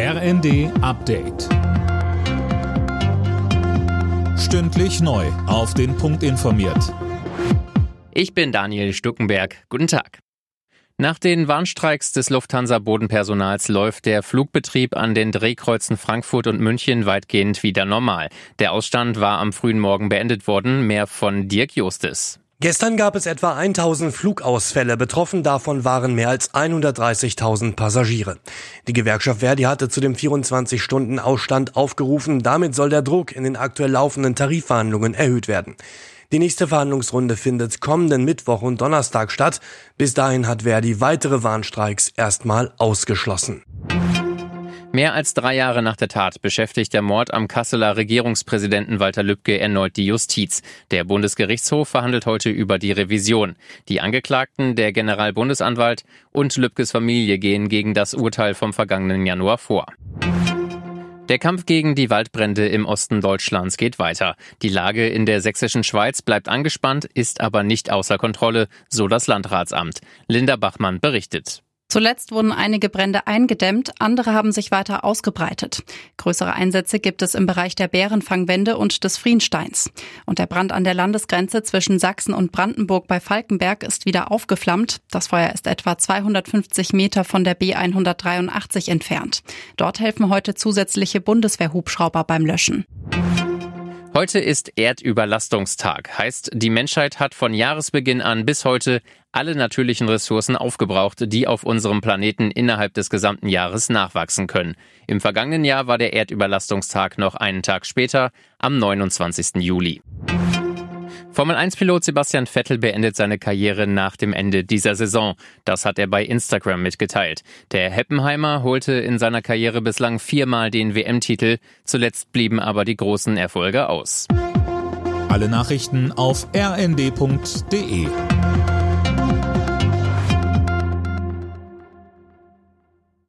RND Update. Stündlich neu. Auf den Punkt informiert. Ich bin Daniel Stuckenberg. Guten Tag. Nach den Warnstreiks des Lufthansa-Bodenpersonals läuft der Flugbetrieb an den Drehkreuzen Frankfurt und München weitgehend wieder normal. Der Ausstand war am frühen Morgen beendet worden. Mehr von Dirk Justis. Gestern gab es etwa 1000 Flugausfälle. Betroffen davon waren mehr als 130.000 Passagiere. Die Gewerkschaft Verdi hatte zu dem 24-Stunden-Ausstand aufgerufen. Damit soll der Druck in den aktuell laufenden Tarifverhandlungen erhöht werden. Die nächste Verhandlungsrunde findet kommenden Mittwoch und Donnerstag statt. Bis dahin hat Verdi weitere Warnstreiks erstmal ausgeschlossen. Mehr als drei Jahre nach der Tat beschäftigt der Mord am Kasseler Regierungspräsidenten Walter Lübcke erneut die Justiz. Der Bundesgerichtshof verhandelt heute über die Revision. Die Angeklagten, der Generalbundesanwalt und Lübkes Familie gehen gegen das Urteil vom vergangenen Januar vor. Der Kampf gegen die Waldbrände im Osten Deutschlands geht weiter. Die Lage in der sächsischen Schweiz bleibt angespannt, ist aber nicht außer Kontrolle, so das Landratsamt. Linda Bachmann berichtet. Zuletzt wurden einige Brände eingedämmt, andere haben sich weiter ausgebreitet. Größere Einsätze gibt es im Bereich der Bärenfangwände und des Friensteins. Und der Brand an der Landesgrenze zwischen Sachsen und Brandenburg bei Falkenberg ist wieder aufgeflammt. Das Feuer ist etwa 250 Meter von der B183 entfernt. Dort helfen heute zusätzliche Bundeswehrhubschrauber beim Löschen. Heute ist Erdüberlastungstag. Heißt, die Menschheit hat von Jahresbeginn an bis heute alle natürlichen Ressourcen aufgebraucht, die auf unserem Planeten innerhalb des gesamten Jahres nachwachsen können. Im vergangenen Jahr war der Erdüberlastungstag noch einen Tag später, am 29. Juli. Formel-1-Pilot Sebastian Vettel beendet seine Karriere nach dem Ende dieser Saison. Das hat er bei Instagram mitgeteilt. Der Heppenheimer holte in seiner Karriere bislang viermal den WM-Titel. Zuletzt blieben aber die großen Erfolge aus. Alle Nachrichten auf rnd.de